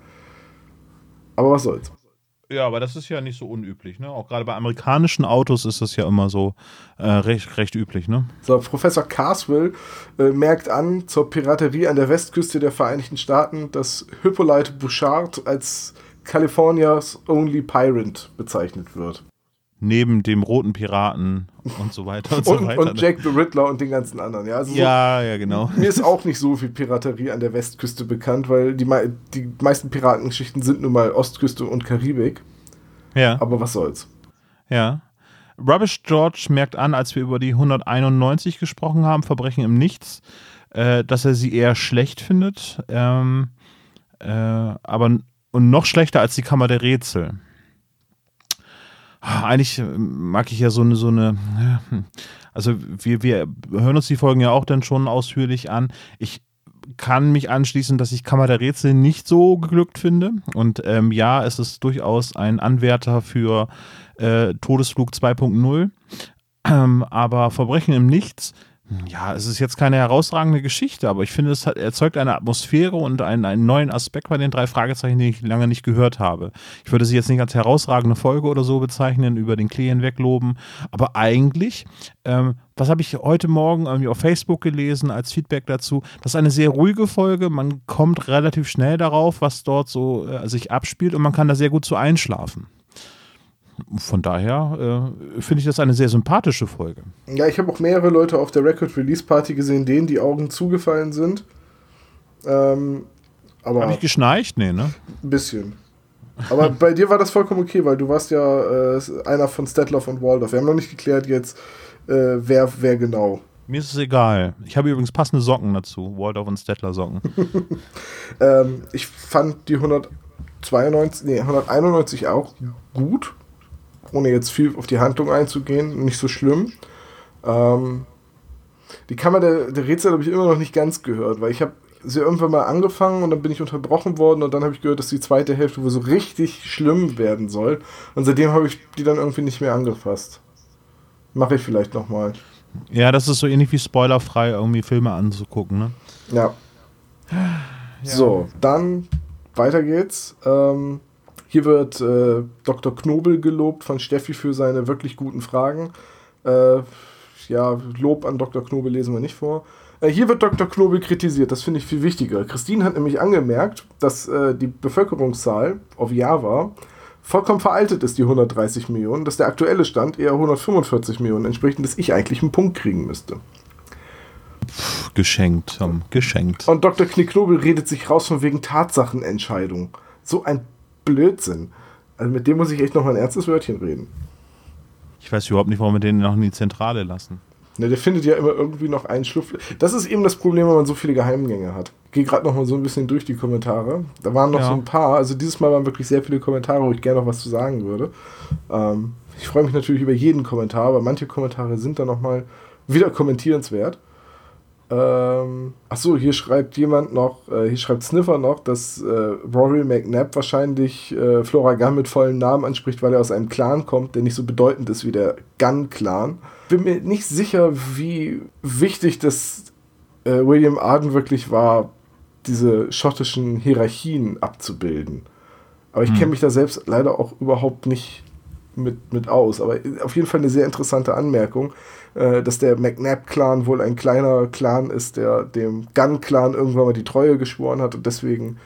Aber was soll's. Ja, aber das ist ja nicht so unüblich, ne? Auch gerade bei amerikanischen Autos ist das ja immer so äh, recht, recht üblich, ne? So, Professor Carswell äh, merkt an zur Piraterie an der Westküste der Vereinigten Staaten, dass Hippolyte Bouchard als Californias Only Pirate bezeichnet wird. Neben dem roten Piraten und so weiter und, und so weiter. Und? Jack the Riddler und den ganzen anderen. Ja, also ja, so, ja, genau. Mir ist auch nicht so viel Piraterie an der Westküste bekannt, weil die, die meisten Piratengeschichten sind nun mal Ostküste und Karibik. Ja. Aber was soll's. Ja. Rubbish George merkt an, als wir über die 191 gesprochen haben, Verbrechen im Nichts, äh, dass er sie eher schlecht findet. Ähm, äh, aber und noch schlechter als die Kammer der Rätsel. Ah, eigentlich äh, mag ich ja so eine, so eine, hm. also wir, wir hören uns die Folgen ja auch dann schon ausführlich an. Ich kann mich anschließen, dass ich Kammer der Rätsel nicht so geglückt finde. Und ähm, ja, es ist durchaus ein Anwärter für äh, Todesflug 2.0. Ähm, aber Verbrechen im Nichts ja, es ist jetzt keine herausragende Geschichte, aber ich finde, es hat, erzeugt eine Atmosphäre und einen, einen neuen Aspekt bei den drei Fragezeichen, den ich lange nicht gehört habe. Ich würde sie jetzt nicht als herausragende Folge oder so bezeichnen, über den Klee hinwegloben, aber eigentlich, ähm, was habe ich heute Morgen irgendwie auf Facebook gelesen als Feedback dazu? Das ist eine sehr ruhige Folge, man kommt relativ schnell darauf, was dort so äh, sich abspielt und man kann da sehr gut so einschlafen von daher äh, finde ich das eine sehr sympathische Folge. Ja, ich habe auch mehrere Leute auf der Record Release Party gesehen, denen die Augen zugefallen sind. Ähm, aber Habe ich geschnarcht? Nee, ne? Ein bisschen. Aber *laughs* bei dir war das vollkommen okay, weil du warst ja äh, einer von Stetloff und Waldorf. Wir haben noch nicht geklärt jetzt, äh, wer, wer genau. Mir ist es egal. Ich habe übrigens passende Socken dazu. Waldorf und Stettler Socken. *laughs* ähm, ich fand die 192, nee, 191 auch gut ohne jetzt viel auf die Handlung einzugehen, nicht so schlimm. Ähm, die Kammer der, der Rätsel habe ich immer noch nicht ganz gehört, weil ich habe sie irgendwann mal angefangen und dann bin ich unterbrochen worden und dann habe ich gehört, dass die zweite Hälfte wohl so richtig schlimm werden soll. Und seitdem habe ich die dann irgendwie nicht mehr angefasst. Mache ich vielleicht nochmal. Ja, das ist so ähnlich wie spoilerfrei irgendwie Filme anzugucken, ne? Ja. ja. So, dann weiter geht's. Ähm, hier wird äh, Dr. Knobel gelobt von Steffi für seine wirklich guten Fragen. Äh, Ja, Lob an Dr. Knobel lesen wir nicht vor. Äh, hier wird Dr. Knobel kritisiert, das finde ich viel wichtiger. Christine hat nämlich angemerkt, dass äh, die Bevölkerungszahl auf Java vollkommen veraltet ist, die 130 Millionen, dass der aktuelle Stand eher 145 Millionen entspricht und dass ich eigentlich einen Punkt kriegen müsste. Pff, geschenkt, Tom, geschenkt. Und Dr. Knickknobel redet sich raus von wegen Tatsachenentscheidung. So ein Blödsinn. Also mit dem muss ich echt noch mal ein ernstes Wörtchen reden. Ich weiß überhaupt nicht, warum wir den noch in die Zentrale lassen. Ne, der findet ja immer irgendwie noch einen Schlupf. Das ist eben das Problem, wenn man so viele Geheimgänge hat. Ich gehe gerade noch mal so ein bisschen durch die Kommentare. Da waren noch Ja. so ein paar. Also dieses Mal waren wirklich sehr viele Kommentare, wo ich gerne noch was zu sagen würde. Ähm, ich freue mich natürlich über jeden Kommentar, aber manche Kommentare sind dann noch mal wieder kommentierenswert. Ähm, achso, hier schreibt jemand noch, äh, hier schreibt Sniffer noch, dass äh, Rory McNabb wahrscheinlich äh, Flora Gunn mit vollen Namen anspricht, weil er aus einem Clan kommt, der nicht so bedeutend ist wie der Gunn-Clan. Bin mir nicht sicher, wie wichtig das äh, William Arden wirklich war, diese schottischen Hierarchien abzubilden. Aber ich kenne mich da selbst leider auch überhaupt nicht mit, mit aus. Aber auf jeden Fall eine sehr interessante Anmerkung, äh, dass der McNabb-Clan wohl ein kleiner Clan ist, der dem Gunn-Clan irgendwann mal die Treue geschworen hat und deswegen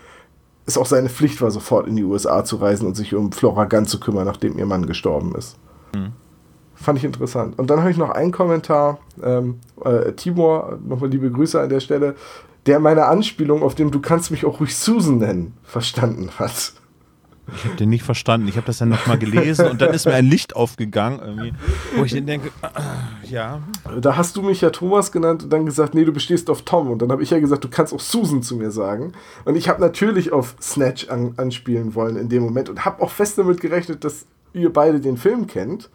es auch seine Pflicht war, sofort in die USA zu reisen und sich um Flora Gunn zu kümmern, nachdem ihr Mann gestorben ist. Fand ich interessant. Und dann habe ich noch einen Kommentar, ähm, äh, Timur, nochmal liebe Grüße an der Stelle, der meine Anspielung auf dem Du kannst mich auch ruhig Susan nennen, verstanden hat. Ich habe den nicht verstanden. Ich habe das dann nochmal gelesen und dann ist mir ein Licht aufgegangen, irgendwie, wo ich dann denke, ah, ja, Da hast du mich ja Thomas genannt und dann gesagt, nee, du bestehst auf Tom. Und dann habe ich ja gesagt, du kannst auch Susan zu mir sagen. Und ich habe natürlich auf Snatch an, anspielen wollen in dem Moment und habe auch fest damit gerechnet, dass ihr beide den Film kennt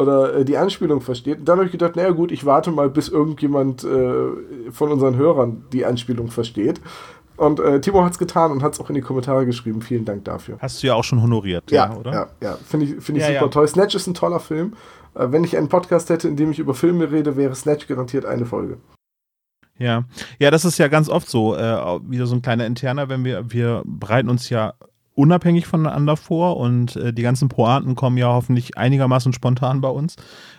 oder äh, die Anspielung versteht. Und dann habe ich gedacht, naja gut, ich warte mal, bis irgendjemand äh, von unseren Hörern die Anspielung versteht. Und äh, Timo hat es getan und hat es auch in die Kommentare geschrieben. Vielen Dank dafür. hast du ja auch schon honoriert, Ja, ja, oder? ja, ja. Finde ich, find ich Ja, super ja. toll. Snatch ist ein toller Film. Äh, wenn ich einen Podcast hätte, in dem ich über Filme rede, wäre Snatch garantiert eine Folge. Ja, ja, das ist ja ganz oft so, äh, wieder so ein kleiner interner, wenn wir, wir bereiten uns ja unabhängig voneinander vor und äh, die ganzen Pointen kommen ja hoffentlich einigermaßen spontan bei uns.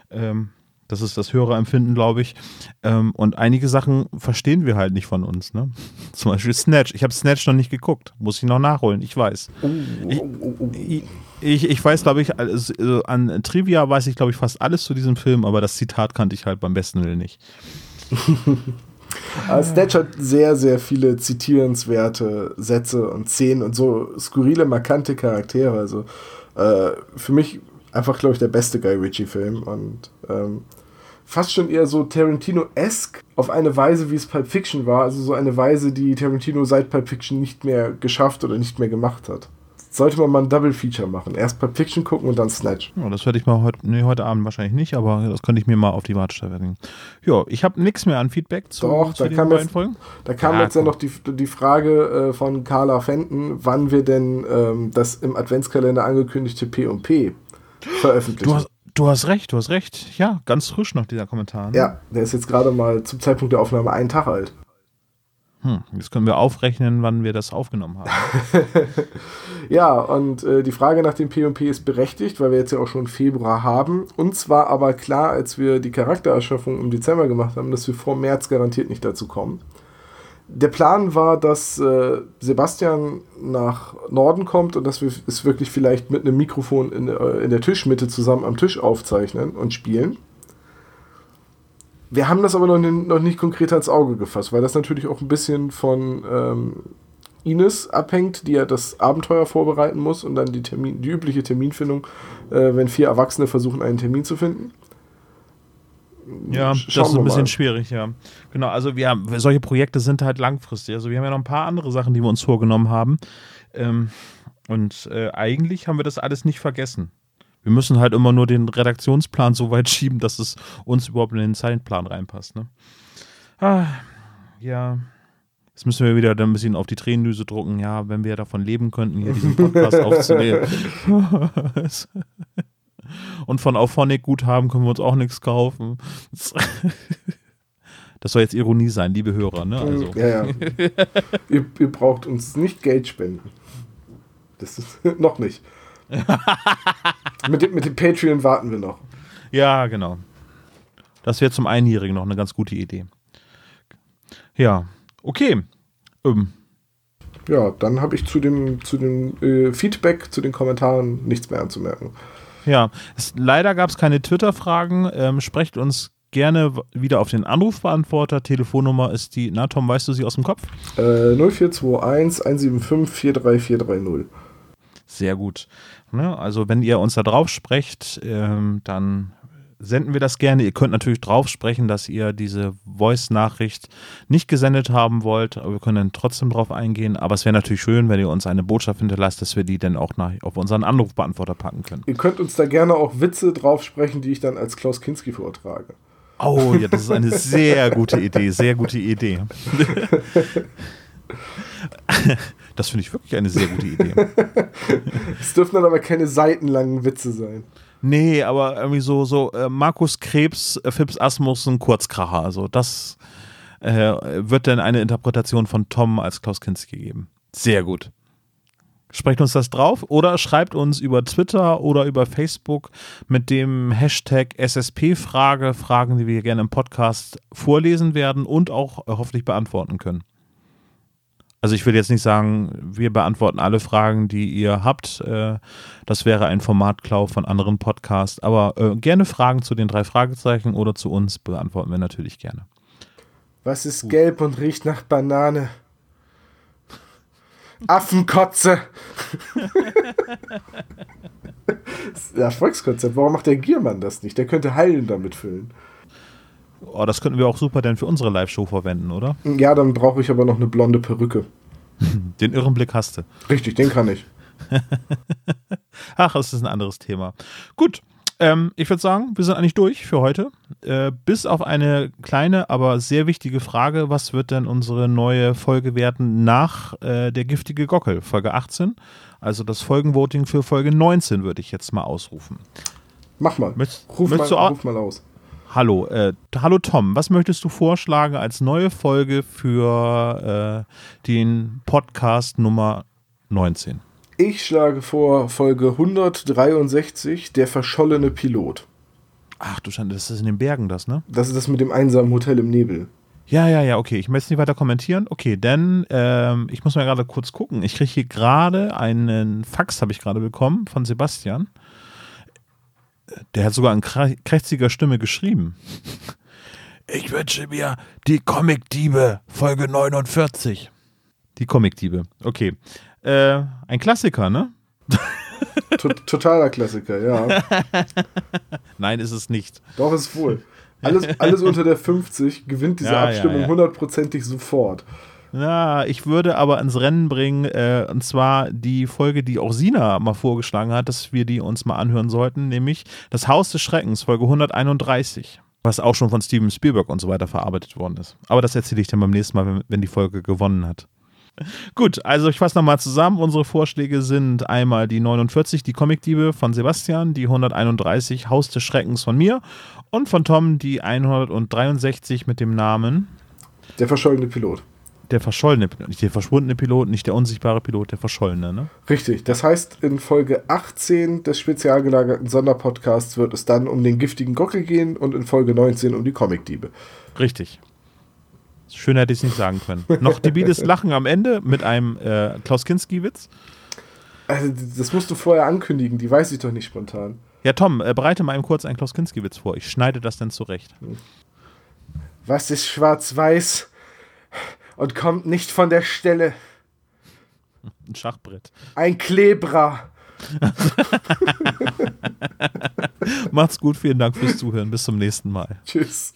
Ähm, das ist das höhere Empfinden, glaube ich. Ähm, und einige Sachen verstehen wir halt nicht von uns. Ne? *laughs* Zum Beispiel Snatch. Ich habe Snatch noch nicht geguckt. Muss ich noch nachholen. Ich weiß. Ich, ich, ich, ich weiß, glaube ich, also, äh, an Trivia weiß ich, glaube ich, fast alles zu diesem Film, aber das Zitat kannte ich halt beim besten Willen nicht. Aber *laughs* Snatch hat sehr, sehr viele zitierenswerte Sätze und Szenen und so skurrile, markante Charaktere. Also äh, für mich einfach, glaube ich, der beste Guy Ritchie-Film und ähm, fast schon eher so Tarantino-esque auf eine Weise, wie es Pulp Fiction war. Also so eine Weise, die Tarantino seit Pulp Fiction nicht mehr geschafft oder nicht mehr gemacht hat. Sollte man mal ein Double Feature machen. Erst Pulp Fiction gucken und dann Snatch. Ja, das werde ich mal heute, nee, heute Abend wahrscheinlich nicht, aber das könnte ich mir mal auf die Warteschleife legen. Ja, ich habe nichts mehr an Feedback zu, Doch, zu da den kam beiden jetzt- Folgen. Da kam Ja, jetzt ja komm. noch die, die Frage äh, von Carla Fenton, wann wir denn ähm, das im Adventskalender angekündigte P&P veröffentlichen. Du hast, du hast recht, du hast recht. Ja, ganz frisch noch dieser Kommentar. Ne? ja, der ist jetzt gerade mal zum Zeitpunkt der Aufnahme einen Tag alt. Hm, jetzt können wir aufrechnen, wann wir das aufgenommen haben. *laughs* Ja, und äh, die Frage nach dem P&P ist berechtigt, weil wir jetzt ja auch schon Februar haben. Und zwar aber klar, als wir die Charaktererschaffung im Dezember gemacht haben, dass wir vor März garantiert nicht dazu kommen. Der Plan war, dass äh, Sebastian nach Norden kommt und dass wir es wirklich vielleicht mit einem Mikrofon in, äh, in der Tischmitte zusammen am Tisch aufzeichnen und spielen. Wir haben das aber noch, ni- noch nicht konkret ans Auge gefasst, weil das natürlich auch ein bisschen von ähm, Ines abhängt, die ja das Abenteuer vorbereiten muss und dann die, Termin, die übliche Terminfindung, äh, wenn vier Erwachsene versuchen, einen Termin zu finden. Ja, Sch- das schauen ist ein bisschen mal. schwierig, ja. Genau, also wir haben, solche Projekte sind halt langfristig. Also wir haben ja noch ein paar andere Sachen, die wir uns vorgenommen haben. Ähm, und äh, eigentlich haben wir das alles nicht vergessen. Wir müssen halt immer nur den Redaktionsplan so weit *laughs* schieben, dass es uns überhaupt in den Zeitplan reinpasst. Ne? Ah, ja. Jetzt müssen wir wieder ein bisschen auf die Tränendüse drucken. Ja, wenn wir davon leben könnten, hier diesen Podcast *laughs* aufzunehmen. *laughs* Und von Auphonic Guthaben können wir uns auch nichts kaufen. Das soll jetzt Ironie sein, liebe Hörer. Ne? Also, Ja, ja. ihr, ihr braucht uns nicht Geld spenden. Das ist *laughs* noch nicht. mit, dem, mit dem Patreon warten wir noch. ja, genau. Das wäre zum Einjährigen noch eine ganz gute Idee. Ja, okay. Ähm, Ja, dann habe ich zu dem, zu dem äh, Feedback, zu den Kommentaren nichts mehr anzumerken. Ja, es, leider gab es keine Twitter-Fragen. Ähm, sprecht uns gerne wieder auf den Anrufbeantworter. Telefonnummer ist die, na Tom, weißt du sie aus dem Kopf? Äh, 0421 175 43430. Sehr gut. Ne? Also wenn ihr uns da drauf sprecht, ähm, dann senden wir das gerne. Ihr könnt natürlich drauf sprechen, dass ihr diese Voice-Nachricht nicht gesendet haben wollt, aber wir können dann trotzdem drauf eingehen. Aber es wäre natürlich schön, wenn ihr uns eine Botschaft hinterlasst, dass wir die dann auch nach, auf unseren Anrufbeantworter packen können. Ihr könnt uns da gerne auch Witze drauf sprechen, die ich dann als Klaus Kinski vortrage. Oh ja, das ist eine *laughs* sehr gute Idee, sehr gute Idee. Das finde ich wirklich eine sehr gute Idee. Es dürfen dann aber keine seitenlangen Witze sein. Nee, aber irgendwie so, so äh, Markus Krebs, äh, Fips Asmussen, Kurzkracher. Also das äh, wird dann eine Interpretation von Tom als Klaus Kinski geben. Sehr gut. Sprecht uns das drauf oder schreibt uns über Twitter oder über Facebook mit dem Hashtag SSP-Frage, Fragen, die wir gerne im Podcast vorlesen werden und auch äh, hoffentlich beantworten können. Also ich will jetzt nicht sagen, wir beantworten alle Fragen, die ihr habt. Äh, das wäre ein Formatklau von anderen Podcasts. Aber äh, gerne Fragen zu den drei Fragezeichen oder zu uns beantworten wir natürlich gerne. Was ist gelb und riecht nach Banane? Affenkotze. *laughs* ja, Volkskonzept. Warum macht der Giermann das nicht? Der könnte Hallen damit füllen. Oh, das könnten wir auch super dann für unsere Live-Show verwenden, oder? Ja, dann brauche ich aber noch eine blonde Perücke. *laughs* Den Irrenblick hast du. Richtig, den kann ich. *laughs* Ach, das ist ein anderes Thema. Gut, ähm, ich würde sagen, wir sind eigentlich durch für heute. Äh, bis auf eine kleine, aber sehr wichtige Frage. Was wird denn unsere neue Folge werden nach äh, der giftige Gockel, Folge 18? Also das Folgenvoting für Folge 19 würde ich jetzt mal ausrufen. Mach mal. Möchtest- ruf, mal möchtest du au- ruf mal aus. Hallo, äh, hallo Tom, was möchtest du vorschlagen als neue Folge für äh, den Podcast Nummer 19? Ich schlage vor Folge 163, der verschollene Pilot. Ach du Schande, das ist in den Bergen das, ne? Das ist das mit dem einsamen Hotel im Nebel. Ja, ja, ja, okay. Ich möchte es nicht weiter kommentieren. Okay, denn ähm, ich muss mal gerade kurz gucken. Ich kriege hier gerade einen Fax, habe ich gerade bekommen, von Sebastian. Der hat sogar in krä- krächziger Stimme geschrieben. Ich wünsche mir die Comic-Diebe, Folge 49. Die Comic-Diebe, okay. Äh, ein Klassiker, ne? To totaler Klassiker, ja. *laughs* Nein, ist es nicht. Doch, ist wohl. Alles, alles unter der 50 gewinnt diese Ja, ja, Abstimmung ja. hundertprozentig sofort. Ja, ich würde aber ins Rennen bringen, äh, und zwar die Folge, die auch Sina mal vorgeschlagen hat, dass wir die uns mal anhören sollten, nämlich Das Haus des Schreckens, Folge 131, was auch schon von Steven Spielberg und so weiter verarbeitet worden ist. Aber das erzähle ich dann beim nächsten Mal, wenn, wenn die Folge gewonnen hat. *laughs* Gut, also ich fasse nochmal zusammen. Unsere Vorschläge sind einmal die 49, die Comicdiebe von Sebastian, die 131, Haus des Schreckens von mir und von Tom die 163 mit dem Namen Der verschollene Pilot. Der verschollene Pilot, nicht der verschwundene Pilot, nicht der unsichtbare Pilot, der verschollene, ne? Richtig. Das heißt, in Folge 18 des spezial gelagerten Sonderpodcasts wird es dann um den giftigen Gockel gehen und in Folge 19 um die Comicdiebe. Richtig. Schön hätte ich es nicht sagen können. Noch debiles *laughs* Lachen am Ende mit einem äh, Klaus Kinski-Witz. Also, das musst du vorher ankündigen, die weiß ich doch nicht spontan. Ja, Tom, äh, bereite mal eben kurz einen Klaus Kinski-Witz vor. Ich schneide das dann zurecht. Was ist schwarz-weiß und kommt nicht von der Stelle? Ein Schachbrett. Ein Klebra. *laughs* Macht's gut, vielen Dank fürs Zuhören. Bis zum nächsten Mal. Tschüss.